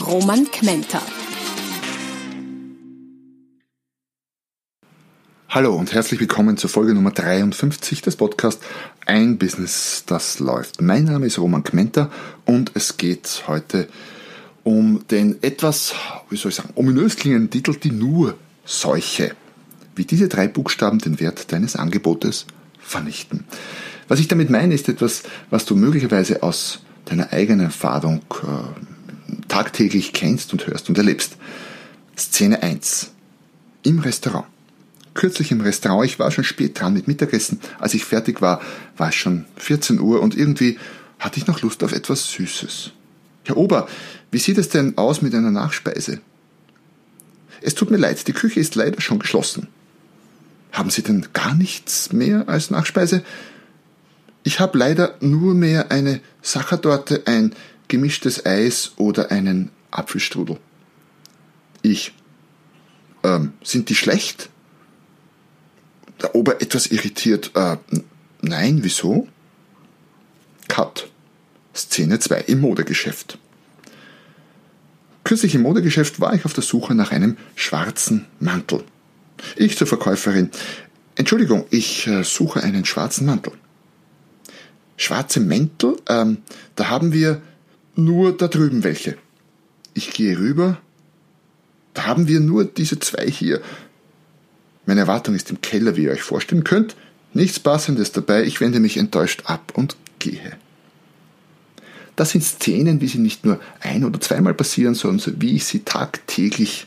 Roman Kmenter. Hallo und herzlich willkommen zur Folge Nummer 53 des Podcasts Ein Business, das läuft. Mein Name ist Roman Kmenter und es geht heute um den etwas, wie soll ich sagen, ominös klingenden Titel Die Nur-Seuche. Wie diese drei Buchstaben den Wert deines Angebotes vernichten. Was ich damit meine, ist etwas, was du möglicherweise aus deiner eigenen Erfahrung äh, tagtäglich kennst und hörst und erlebst. Szene 1. Im Restaurant. Kürzlich im Restaurant, ich war schon spät dran mit Mittagessen. Als ich fertig war, war es schon 14 Uhr und irgendwie hatte ich noch Lust auf etwas Süßes. Herr Ober, wie sieht es denn aus mit einer Nachspeise? Es tut mir leid, die Küche ist leider schon geschlossen. Haben Sie denn gar nichts mehr als Nachspeise? Ich habe leider nur mehr eine Sachertorte, ein gemischtes Eis oder einen Apfelstrudel. Ich. Ähm, sind die schlecht? Der Ober etwas irritiert. Äh, nein, wieso? Cut. Szene 2 im Modegeschäft. Kürzlich im Modegeschäft war ich auf der Suche nach einem schwarzen Mantel. Ich zur Verkäuferin. Entschuldigung, ich äh, suche einen schwarzen Mantel schwarze Mäntel, ähm, da haben wir nur da drüben welche. Ich gehe rüber, da haben wir nur diese zwei hier. Meine Erwartung ist im Keller, wie ihr euch vorstellen könnt. Nichts Passendes dabei, ich wende mich enttäuscht ab und gehe. Das sind Szenen, wie sie nicht nur ein- oder zweimal passieren, sondern wie ich sie tagtäglich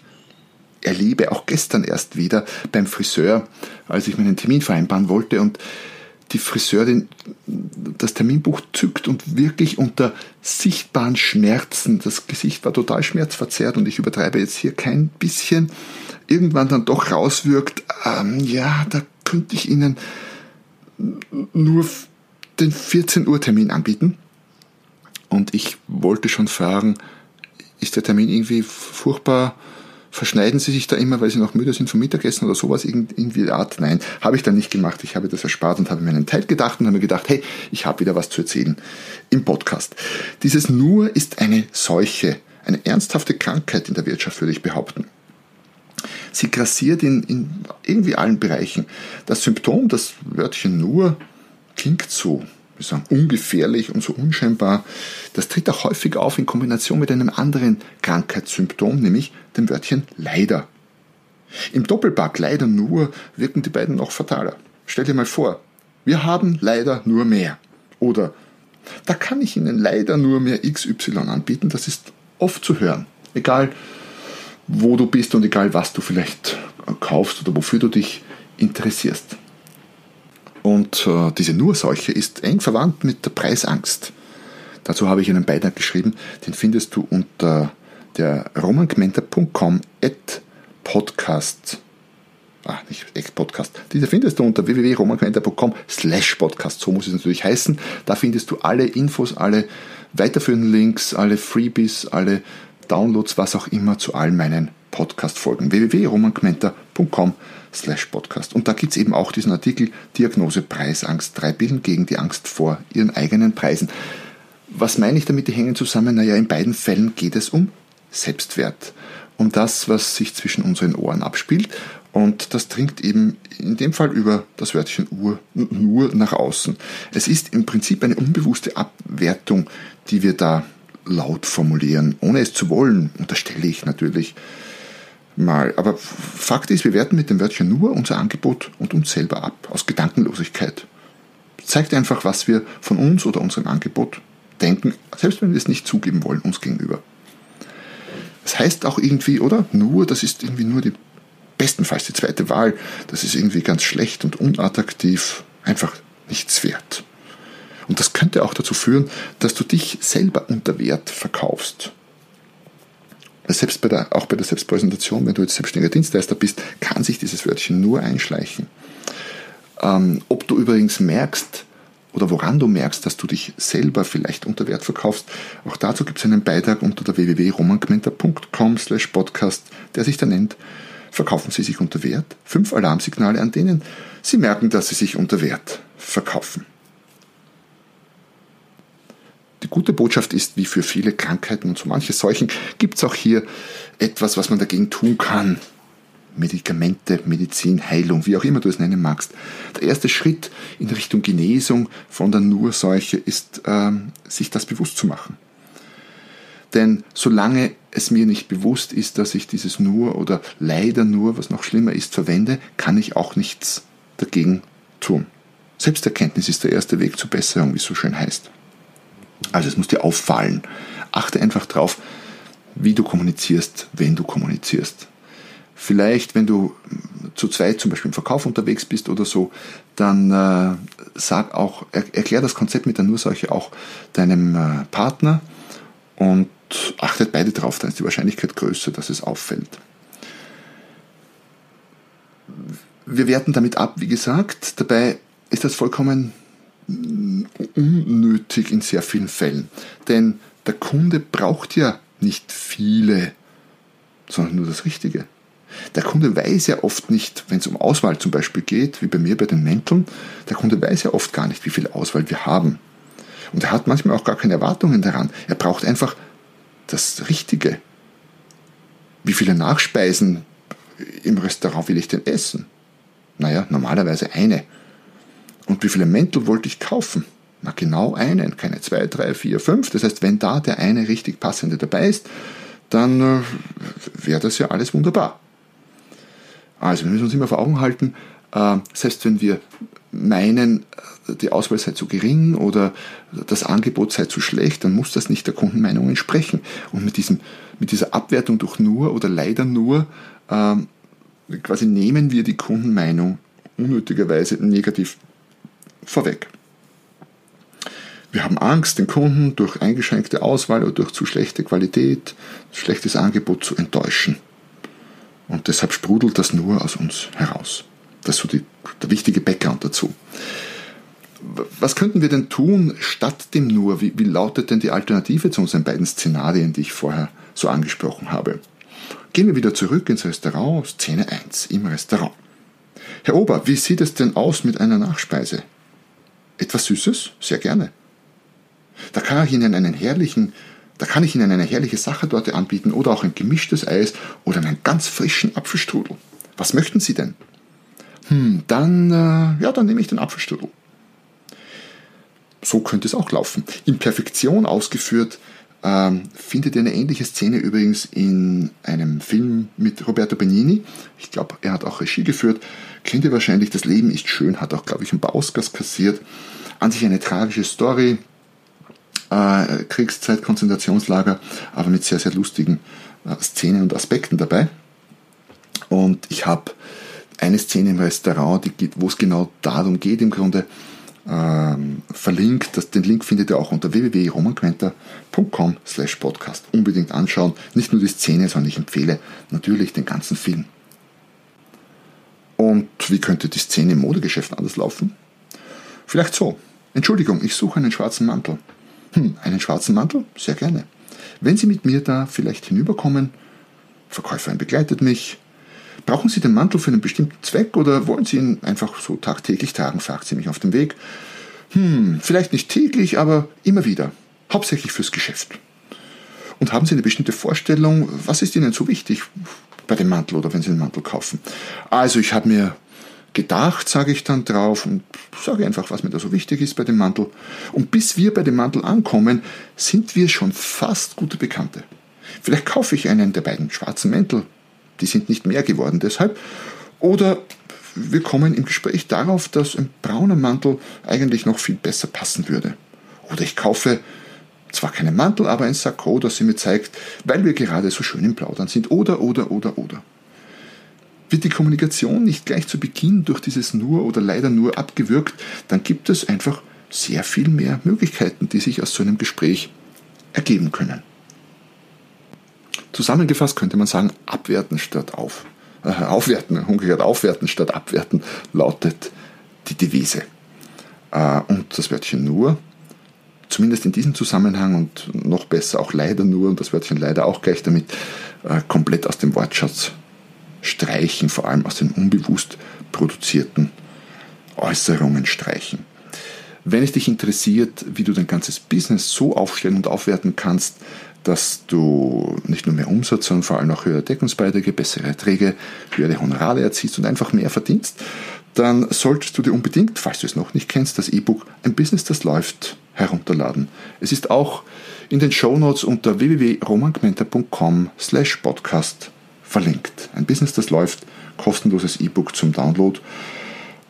erlebe, auch gestern erst wieder beim Friseur, als ich meinen Termin vereinbaren wollte und die Friseurin das Terminbuch zückt und wirklich unter sichtbaren Schmerzen, das Gesicht war total schmerzverzerrt und ich übertreibe jetzt hier kein bisschen, irgendwann dann doch rauswirkt, ähm, ja, da könnte ich Ihnen nur den 14 Uhr Termin anbieten. Und ich wollte schon fragen, ist der Termin irgendwie furchtbar verschneiden sie sich da immer, weil sie noch müde sind vom Mittagessen oder sowas, irgendwie Art. Nein, habe ich dann nicht gemacht. Ich habe das erspart und habe mir einen Teil gedacht und habe mir gedacht, hey, ich habe wieder was zu erzählen im Podcast. Dieses Nur ist eine Seuche, eine ernsthafte Krankheit in der Wirtschaft, würde ich behaupten. Sie grassiert in, in irgendwie allen Bereichen. Das Symptom, das Wörtchen nur, klingt so wir sagen, ungefährlich und so unscheinbar. Das tritt auch häufig auf in Kombination mit einem anderen Krankheitssymptom, nämlich dem Wörtchen leider. Im Doppelpack leider nur wirken die beiden noch fataler. Stell dir mal vor, wir haben leider nur mehr. Oder da kann ich Ihnen leider nur mehr XY anbieten. Das ist oft zu hören. Egal, wo du bist und egal, was du vielleicht kaufst oder wofür du dich interessierst. Und äh, diese Nurseuche ist eng verwandt mit der Preisangst. Dazu habe ich einen Beitrag geschrieben, den findest du unter der romangmenta.com at podcast. Ah, nicht echt Podcast. Diese findest du unter www.romangmenta.com slash podcast. So muss es natürlich heißen. Da findest du alle Infos, alle weiterführenden Links, alle Freebies, alle Downloads, was auch immer zu all meinen Podcast-Folgen. www.romangmenta.com slash podcast. Und da gibt es eben auch diesen Artikel Diagnose Preisangst, drei Bilden gegen die Angst vor ihren eigenen Preisen. Was meine ich damit, die hängen zusammen? Naja, in beiden Fällen geht es um Selbstwert. Um das, was sich zwischen unseren Ohren abspielt. Und das dringt eben in dem Fall über das Wörtchen Uhr nur nach außen. Es ist im Prinzip eine unbewusste Abwertung, die wir da laut formulieren, ohne es zu wollen, unterstelle ich natürlich mal. Aber Fakt ist, wir werten mit dem Wörtchen nur unser Angebot und uns selber ab, aus Gedankenlosigkeit. Zeigt einfach, was wir von uns oder unserem Angebot denken, selbst wenn wir es nicht zugeben wollen, uns gegenüber. Das heißt auch irgendwie, oder? Nur, das ist irgendwie nur die, bestenfalls die zweite Wahl. Das ist irgendwie ganz schlecht und unattraktiv, einfach nichts wert. Und das könnte auch dazu führen, dass du dich selber unter Wert verkaufst. Selbst bei der, auch bei der Selbstpräsentation, wenn du jetzt selbstständiger Dienstleister bist, kann sich dieses Wörtchen nur einschleichen. Ähm, ob du übrigens merkst, oder woran du merkst, dass du dich selber vielleicht unter Wert verkaufst, auch dazu gibt es einen Beitrag unter der www.romangmenta.com slash podcast, der sich da nennt Verkaufen Sie sich unter Wert? Fünf Alarmsignale, an denen Sie merken, dass Sie sich unter Wert verkaufen. Gute Botschaft ist, wie für viele Krankheiten und so manche Seuchen, gibt es auch hier etwas, was man dagegen tun kann. Medikamente, Medizin, Heilung, wie auch immer du es nennen magst. Der erste Schritt in Richtung Genesung von der Nurseuche ist, äh, sich das bewusst zu machen. Denn solange es mir nicht bewusst ist, dass ich dieses nur oder leider nur, was noch schlimmer ist, verwende, kann ich auch nichts dagegen tun. Selbsterkenntnis ist der erste Weg zur Besserung, wie es so schön heißt. Also es muss dir auffallen. Achte einfach drauf, wie du kommunizierst, wenn du kommunizierst. Vielleicht, wenn du zu zweit zum Beispiel im Verkauf unterwegs bist oder so, dann äh, sag auch, er, erklär das Konzept mit der Nurseuche auch deinem äh, Partner und achtet beide drauf, dann ist die Wahrscheinlichkeit größer, dass es auffällt. Wir werten damit ab, wie gesagt. Dabei ist das vollkommen unnötig in sehr vielen Fällen. Denn der Kunde braucht ja nicht viele, sondern nur das Richtige. Der Kunde weiß ja oft nicht, wenn es um Auswahl zum Beispiel geht, wie bei mir bei den Mänteln, der Kunde weiß ja oft gar nicht, wie viel Auswahl wir haben. Und er hat manchmal auch gar keine Erwartungen daran. Er braucht einfach das Richtige. Wie viele Nachspeisen im Restaurant will ich denn essen? Naja, normalerweise eine. Und wie viele Mäntel wollte ich kaufen? Na genau einen, keine zwei, drei, vier, fünf. Das heißt, wenn da der eine richtig passende dabei ist, dann äh, wäre das ja alles wunderbar. Also wir müssen uns immer vor Augen halten, äh, selbst wenn wir meinen, die Auswahl sei zu gering oder das Angebot sei zu schlecht, dann muss das nicht der Kundenmeinung entsprechen. Und mit, diesem, mit dieser Abwertung durch nur oder leider nur ähm, quasi nehmen wir die Kundenmeinung unnötigerweise negativ vorweg. Wir haben Angst, den Kunden durch eingeschränkte Auswahl oder durch zu schlechte Qualität, schlechtes Angebot zu enttäuschen. Und deshalb sprudelt das nur aus uns heraus. Das ist so die, der wichtige Background dazu. Was könnten wir denn tun statt dem nur? Wie, wie lautet denn die Alternative zu unseren beiden Szenarien, die ich vorher so angesprochen habe? Gehen wir wieder zurück ins Restaurant, Szene 1 im Restaurant. Herr Ober, wie sieht es denn aus mit einer Nachspeise? Etwas Süßes? Sehr gerne. Da kann ich Ihnen einen herrlichen, da kann ich Ihnen eine herrliche Sachertorte anbieten oder auch ein gemischtes Eis oder einen ganz frischen Apfelstrudel. Was möchten Sie denn? Hm, dann, äh, ja, dann nehme ich den Apfelstrudel. So könnte es auch laufen. In Perfektion ausgeführt ähm, findet eine ähnliche Szene übrigens in einem Film mit Roberto Benini. Ich glaube, er hat auch Regie geführt. Kennt ihr wahrscheinlich, Das Leben ist schön, hat auch, glaube ich, ein paar Oscars kassiert. An sich eine tragische Story. Äh, Kriegszeit, Konzentrationslager, aber mit sehr, sehr lustigen äh, Szenen und Aspekten dabei. Und ich habe eine Szene im Restaurant, wo es genau darum geht im Grunde, ähm, verlinkt. Das, den Link findet ihr auch unter www.romanquenter.com slash podcast. Unbedingt anschauen. Nicht nur die Szene, sondern ich empfehle natürlich den ganzen Film. Und wie könnte die Szene im Modegeschäft anders laufen? Vielleicht so. Entschuldigung, ich suche einen schwarzen Mantel. Hm, einen schwarzen Mantel? Sehr gerne. Wenn Sie mit mir da vielleicht hinüberkommen, Verkäuferin begleitet mich, Brauchen Sie den Mantel für einen bestimmten Zweck oder wollen Sie ihn einfach so tagtäglich tragen, fragt sie mich auf dem Weg. Hm, vielleicht nicht täglich, aber immer wieder. Hauptsächlich fürs Geschäft. Und haben Sie eine bestimmte Vorstellung, was ist Ihnen so wichtig bei dem Mantel oder wenn Sie einen Mantel kaufen? Also ich habe mir gedacht, sage ich dann drauf und sage einfach, was mir da so wichtig ist bei dem Mantel. Und bis wir bei dem Mantel ankommen, sind wir schon fast gute Bekannte. Vielleicht kaufe ich einen der beiden schwarzen Mäntel die sind nicht mehr geworden deshalb. Oder wir kommen im Gespräch darauf, dass ein brauner Mantel eigentlich noch viel besser passen würde. Oder ich kaufe zwar keinen Mantel, aber ein Sakko, das sie mir zeigt, weil wir gerade so schön im Plaudern sind. Oder, oder, oder, oder. Wird die Kommunikation nicht gleich zu Beginn durch dieses nur oder leider nur abgewürgt, dann gibt es einfach sehr viel mehr Möglichkeiten, die sich aus so einem Gespräch ergeben können. Zusammengefasst könnte man sagen, abwerten statt auf, äh, aufwerten, umgekehrt aufwerten statt abwerten lautet die Devise. Äh, und das Wörtchen nur, zumindest in diesem Zusammenhang und noch besser auch leider nur, und das Wörtchen leider auch gleich damit, äh, komplett aus dem Wortschatz streichen, vor allem aus den unbewusst produzierten Äußerungen streichen. Wenn es dich interessiert, wie du dein ganzes Business so aufstellen und aufwerten kannst, dass du nicht nur mehr Umsatz, sondern vor allem auch höhere Deckungsbeiträge, bessere Erträge, höhere Honorare erziehst und einfach mehr verdienst, dann solltest du dir unbedingt, falls du es noch nicht kennst, das E-Book Ein Business, das läuft herunterladen. Es ist auch in den Shownotes unter www.romangmenta.com slash podcast verlinkt. Ein Business, das läuft, kostenloses E-Book zum Download,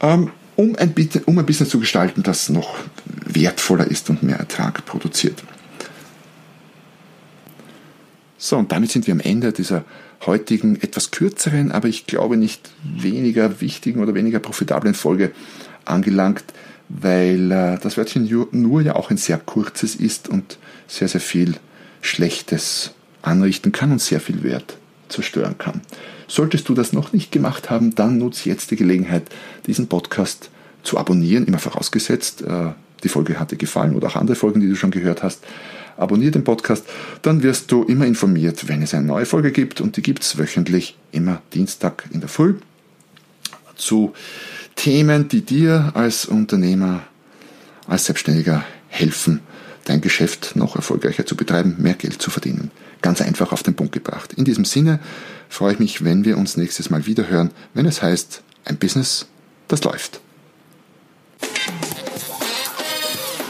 ähm, um ein Business zu gestalten, das noch wertvoller ist und mehr Ertrag produziert. So, und damit sind wir am Ende dieser heutigen etwas kürzeren, aber ich glaube nicht weniger wichtigen oder weniger profitablen Folge angelangt, weil äh, das Wörtchen nur ja auch ein sehr kurzes ist und sehr, sehr viel Schlechtes anrichten kann und sehr viel Wert zerstören kann. Solltest du das noch nicht gemacht haben, dann nutze jetzt die Gelegenheit, diesen Podcast zu abonnieren, immer vorausgesetzt, äh, die Folge hat dir gefallen oder auch andere Folgen, die du schon gehört hast abonniere den Podcast, dann wirst du immer informiert, wenn es eine neue Folge gibt und die gibt es wöchentlich, immer Dienstag in der Früh, zu Themen, die dir als Unternehmer, als Selbstständiger helfen, dein Geschäft noch erfolgreicher zu betreiben, mehr Geld zu verdienen. Ganz einfach auf den Punkt gebracht. In diesem Sinne freue ich mich, wenn wir uns nächstes Mal wieder hören, wenn es heißt, ein Business, das läuft.